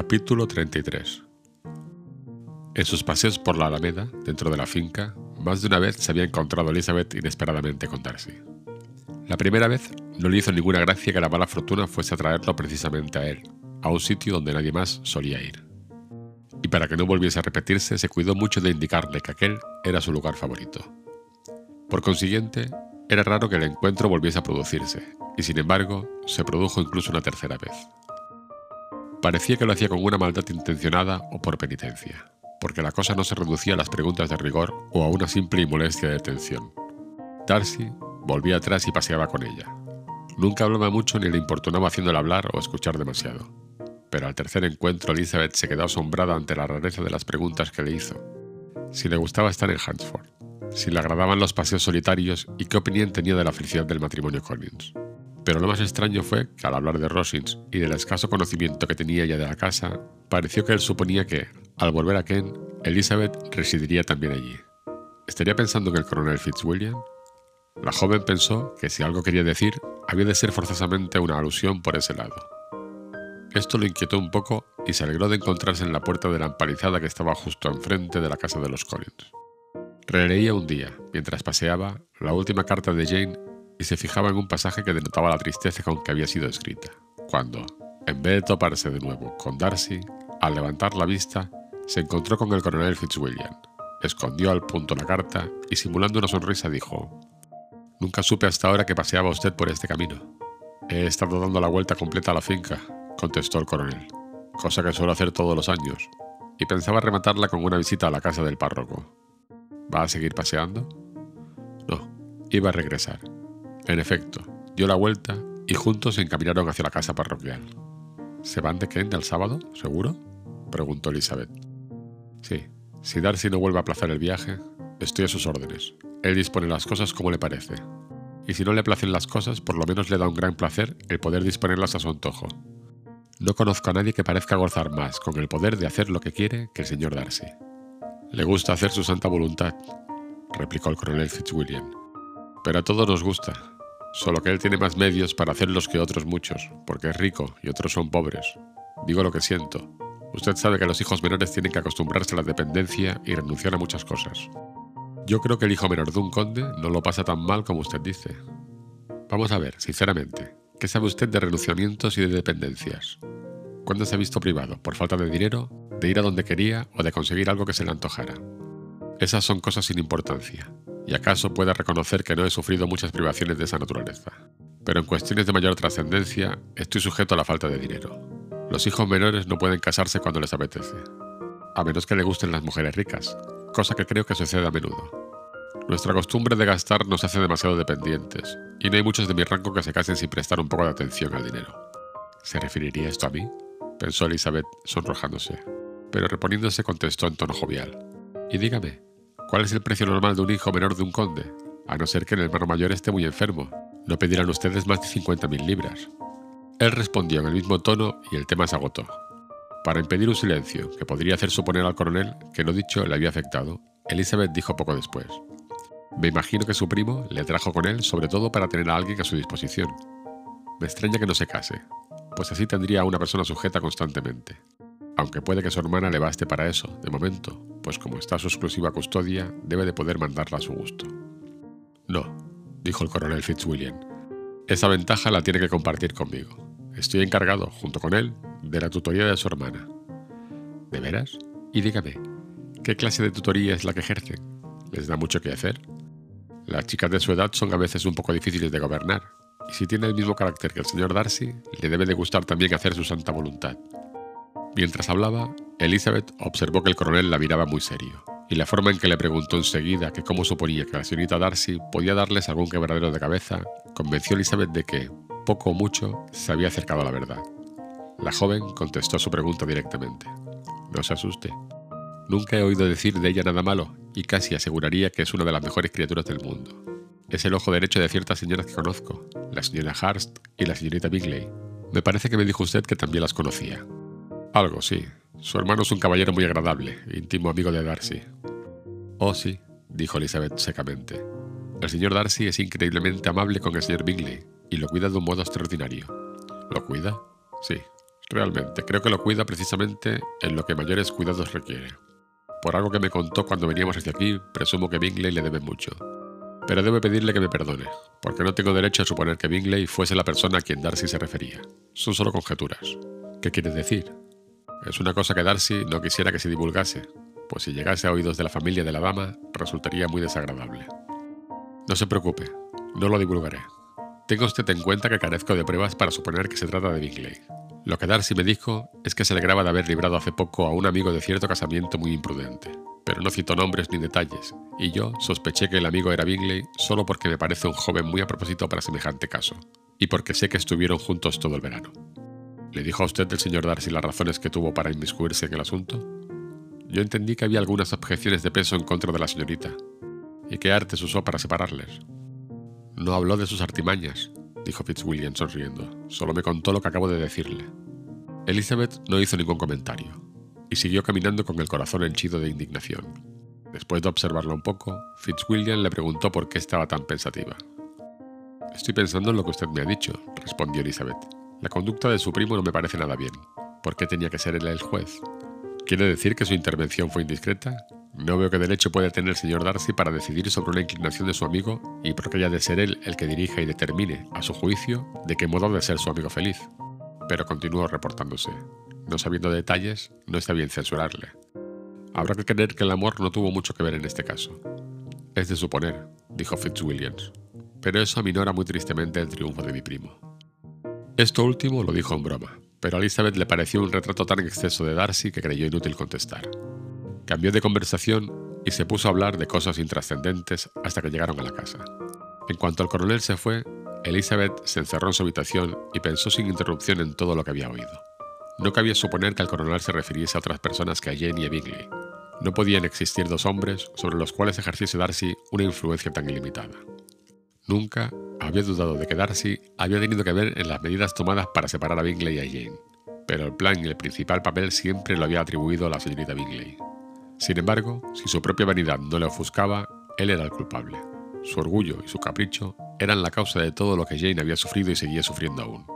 Capítulo 33 En sus paseos por la Alameda, dentro de la finca, más de una vez se había encontrado Elizabeth inesperadamente con Darcy. La primera vez no le hizo ninguna gracia que la mala fortuna fuese a traerlo precisamente a él, a un sitio donde nadie más solía ir. Y para que no volviese a repetirse, se cuidó mucho de indicarle que aquel era su lugar favorito. Por consiguiente, era raro que el encuentro volviese a producirse, y sin embargo, se produjo incluso una tercera vez. Parecía que lo hacía con una maldad intencionada o por penitencia, porque la cosa no se reducía a las preguntas de rigor o a una simple y de detención. Darcy volvía atrás y paseaba con ella. Nunca hablaba mucho ni le importunaba haciéndole hablar o escuchar demasiado. Pero al tercer encuentro Elizabeth se quedó asombrada ante la rareza de las preguntas que le hizo. Si le gustaba estar en Hansford, si le agradaban los paseos solitarios y qué opinión tenía de la felicidad del matrimonio Collins. Pero lo más extraño fue que al hablar de Rosins y del escaso conocimiento que tenía ella de la casa, pareció que él suponía que, al volver a Kent, Elizabeth residiría también allí. ¿Estaría pensando en el coronel Fitzwilliam? La joven pensó que si algo quería decir, había de ser forzosamente una alusión por ese lado. Esto lo inquietó un poco y se alegró de encontrarse en la puerta de la empalizada que estaba justo enfrente de la casa de los Collins. Releía un día, mientras paseaba, la última carta de Jane y se fijaba en un pasaje que denotaba la tristeza con que había sido escrita, cuando, en vez de toparse de nuevo con Darcy, al levantar la vista, se encontró con el coronel Fitzwilliam, escondió al punto la carta y simulando una sonrisa dijo, Nunca supe hasta ahora que paseaba usted por este camino. He estado dando la vuelta completa a la finca, contestó el coronel, cosa que suelo hacer todos los años, y pensaba rematarla con una visita a la casa del párroco. ¿Va a seguir paseando? No, iba a regresar. En efecto, dio la vuelta y juntos se encaminaron hacia la casa parroquial. ¿Se van de Kent el sábado, seguro? preguntó Elizabeth. Sí, si Darcy no vuelve a aplazar el viaje, estoy a sus órdenes. Él dispone las cosas como le parece. Y si no le placen las cosas, por lo menos le da un gran placer el poder disponerlas a su antojo. No conozco a nadie que parezca gozar más con el poder de hacer lo que quiere que el señor Darcy. Le gusta hacer su santa voluntad, replicó el coronel Fitzwilliam. Pero a todos nos gusta, solo que él tiene más medios para hacerlos que otros muchos, porque es rico y otros son pobres. Digo lo que siento. Usted sabe que los hijos menores tienen que acostumbrarse a la dependencia y renunciar a muchas cosas. Yo creo que el hijo menor de un conde no lo pasa tan mal como usted dice. Vamos a ver, sinceramente, ¿qué sabe usted de renunciamientos y de dependencias? ¿Cuándo se ha visto privado, por falta de dinero, de ir a donde quería o de conseguir algo que se le antojara? Esas son cosas sin importancia y acaso pueda reconocer que no he sufrido muchas privaciones de esa naturaleza. Pero en cuestiones de mayor trascendencia, estoy sujeto a la falta de dinero. Los hijos menores no pueden casarse cuando les apetece, a menos que le gusten las mujeres ricas, cosa que creo que sucede a menudo. Nuestra costumbre de gastar nos hace demasiado dependientes, y no hay muchos de mi rango que se casen sin prestar un poco de atención al dinero. ¿Se referiría esto a mí? pensó Elizabeth, sonrojándose, pero reponiéndose contestó en tono jovial. Y dígame, ¿Cuál es el precio normal de un hijo menor de un conde? A no ser que el hermano mayor esté muy enfermo. No pedirán ustedes más de 50.000 libras. Él respondió en el mismo tono y el tema se agotó. Para impedir un silencio que podría hacer suponer al coronel que lo dicho le había afectado, Elizabeth dijo poco después. Me imagino que su primo le trajo con él sobre todo para tener a alguien a su disposición. Me extraña que no se case, pues así tendría a una persona sujeta constantemente aunque puede que su hermana le baste para eso, de momento, pues como está su exclusiva custodia, debe de poder mandarla a su gusto. No, dijo el coronel Fitzwilliam. Esa ventaja la tiene que compartir conmigo. Estoy encargado, junto con él, de la tutoría de su hermana. ¿De veras? Y dígame, ¿qué clase de tutoría es la que ejercen? ¿Les da mucho que hacer? Las chicas de su edad son a veces un poco difíciles de gobernar, y si tiene el mismo carácter que el señor Darcy, le debe de gustar también hacer su santa voluntad. Mientras hablaba, Elizabeth observó que el coronel la miraba muy serio, y la forma en que le preguntó enseguida que cómo suponía que la señorita Darcy podía darles algún quebradero de cabeza, convenció a Elizabeth de que, poco o mucho, se había acercado a la verdad. La joven contestó su pregunta directamente. No se asuste. Nunca he oído decir de ella nada malo, y casi aseguraría que es una de las mejores criaturas del mundo. Es el ojo derecho de ciertas señoras que conozco, la señora Hurst y la señorita Bigley. Me parece que me dijo usted que también las conocía. Algo, sí. Su hermano es un caballero muy agradable, íntimo amigo de Darcy. Oh, sí, dijo Elizabeth secamente. El señor Darcy es increíblemente amable con el señor Bingley y lo cuida de un modo extraordinario. ¿Lo cuida? Sí, Realmente, creo que lo cuida precisamente en lo que mayores cuidados requiere. Por algo que me contó cuando veníamos hacia aquí, presumo que Bingley le debe mucho. Pero debo pedirle que me perdone, porque no tengo derecho a suponer que Bingley fuese la persona a quien Darcy se refería. Son solo conjeturas. ¿Qué quieres decir? Es una cosa que Darcy no quisiera que se divulgase, pues si llegase a oídos de la familia de la dama, resultaría muy desagradable. No se preocupe, no lo divulgaré. Tenga usted en cuenta que carezco de pruebas para suponer que se trata de Bingley. Lo que Darcy me dijo es que se alegraba de haber librado hace poco a un amigo de cierto casamiento muy imprudente, pero no citó nombres ni detalles, y yo sospeché que el amigo era Bingley solo porque me parece un joven muy a propósito para semejante caso, y porque sé que estuvieron juntos todo el verano. ¿Le dijo a usted el señor Darcy las razones que tuvo para inmiscuirse en el asunto? Yo entendí que había algunas objeciones de peso en contra de la señorita, y qué artes usó para separarles. No habló de sus artimañas, dijo Fitzwilliam sonriendo. Solo me contó lo que acabo de decirle. Elizabeth no hizo ningún comentario, y siguió caminando con el corazón henchido de indignación. Después de observarlo un poco, Fitzwilliam le preguntó por qué estaba tan pensativa. Estoy pensando en lo que usted me ha dicho, respondió Elizabeth. La conducta de su primo no me parece nada bien. ¿Por qué tenía que ser él el juez? ¿Quiere decir que su intervención fue indiscreta? No veo qué derecho puede tener el señor Darcy para decidir sobre una inclinación de su amigo y por qué haya de ser él el que dirija y determine, a su juicio, de qué modo de ser su amigo feliz. Pero continuó reportándose. No sabiendo detalles, no está bien censurarle. Habrá que creer que el amor no tuvo mucho que ver en este caso. Es de suponer, dijo Fitzwilliams, pero eso aminora muy tristemente el triunfo de mi primo. Esto último lo dijo en broma, pero a Elizabeth le pareció un retrato tan exceso de Darcy que creyó inútil contestar. Cambió de conversación y se puso a hablar de cosas intrascendentes hasta que llegaron a la casa. En cuanto el coronel se fue, Elizabeth se encerró en su habitación y pensó sin interrupción en todo lo que había oído. No cabía suponer que el coronel se refiriese a otras personas que a Jane y a Bingley. No podían existir dos hombres sobre los cuales ejerciese Darcy una influencia tan ilimitada. Nunca había dudado de que Darcy había tenido que ver en las medidas tomadas para separar a Bingley y a Jane, pero el plan y el principal papel siempre lo había atribuido a la señorita Bingley. Sin embargo, si su propia vanidad no le ofuscaba, él era el culpable. Su orgullo y su capricho eran la causa de todo lo que Jane había sufrido y seguía sufriendo aún.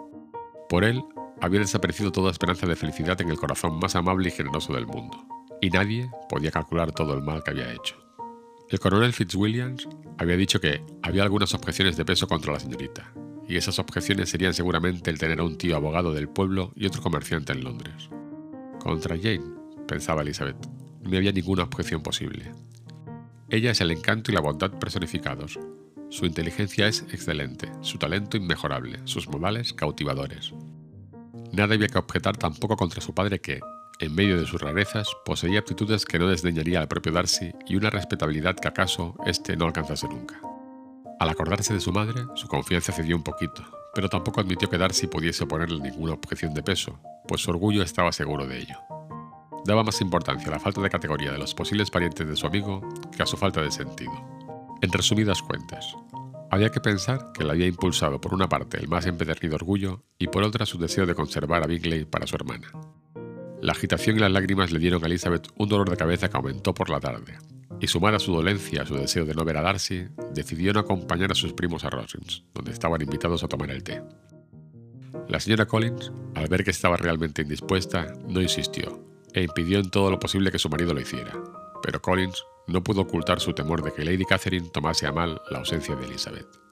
Por él, había desaparecido toda esperanza de felicidad en el corazón más amable y generoso del mundo, y nadie podía calcular todo el mal que había hecho. El coronel Fitzwilliams había dicho que había algunas objeciones de peso contra la señorita, y esas objeciones serían seguramente el tener a un tío abogado del pueblo y otro comerciante en Londres. Contra Jane, pensaba Elizabeth, no había ninguna objeción posible. Ella es el encanto y la bondad personificados. Su inteligencia es excelente, su talento inmejorable, sus modales cautivadores. Nada había que objetar tampoco contra su padre que, en medio de sus rarezas, poseía aptitudes que no desdeñaría al propio Darcy y una respetabilidad que acaso éste no alcanzase nunca. Al acordarse de su madre, su confianza cedió un poquito, pero tampoco admitió que Darcy pudiese oponerle ninguna objeción de peso, pues su orgullo estaba seguro de ello daba más importancia a la falta de categoría de los posibles parientes de su amigo que a su falta de sentido. En resumidas cuentas, había que pensar que le había impulsado por una parte el más empedernido orgullo y por otra su deseo de conservar a Bingley para su hermana. La agitación y las lágrimas le dieron a Elizabeth un dolor de cabeza que aumentó por la tarde, y sumada a su dolencia a su deseo de no ver a Darcy, decidió no acompañar a sus primos a Rosings, donde estaban invitados a tomar el té. La señora Collins, al ver que estaba realmente indispuesta, no insistió, e impidió en todo lo posible que su marido lo hiciera, pero Collins no pudo ocultar su temor de que Lady Catherine tomase a mal la ausencia de Elizabeth.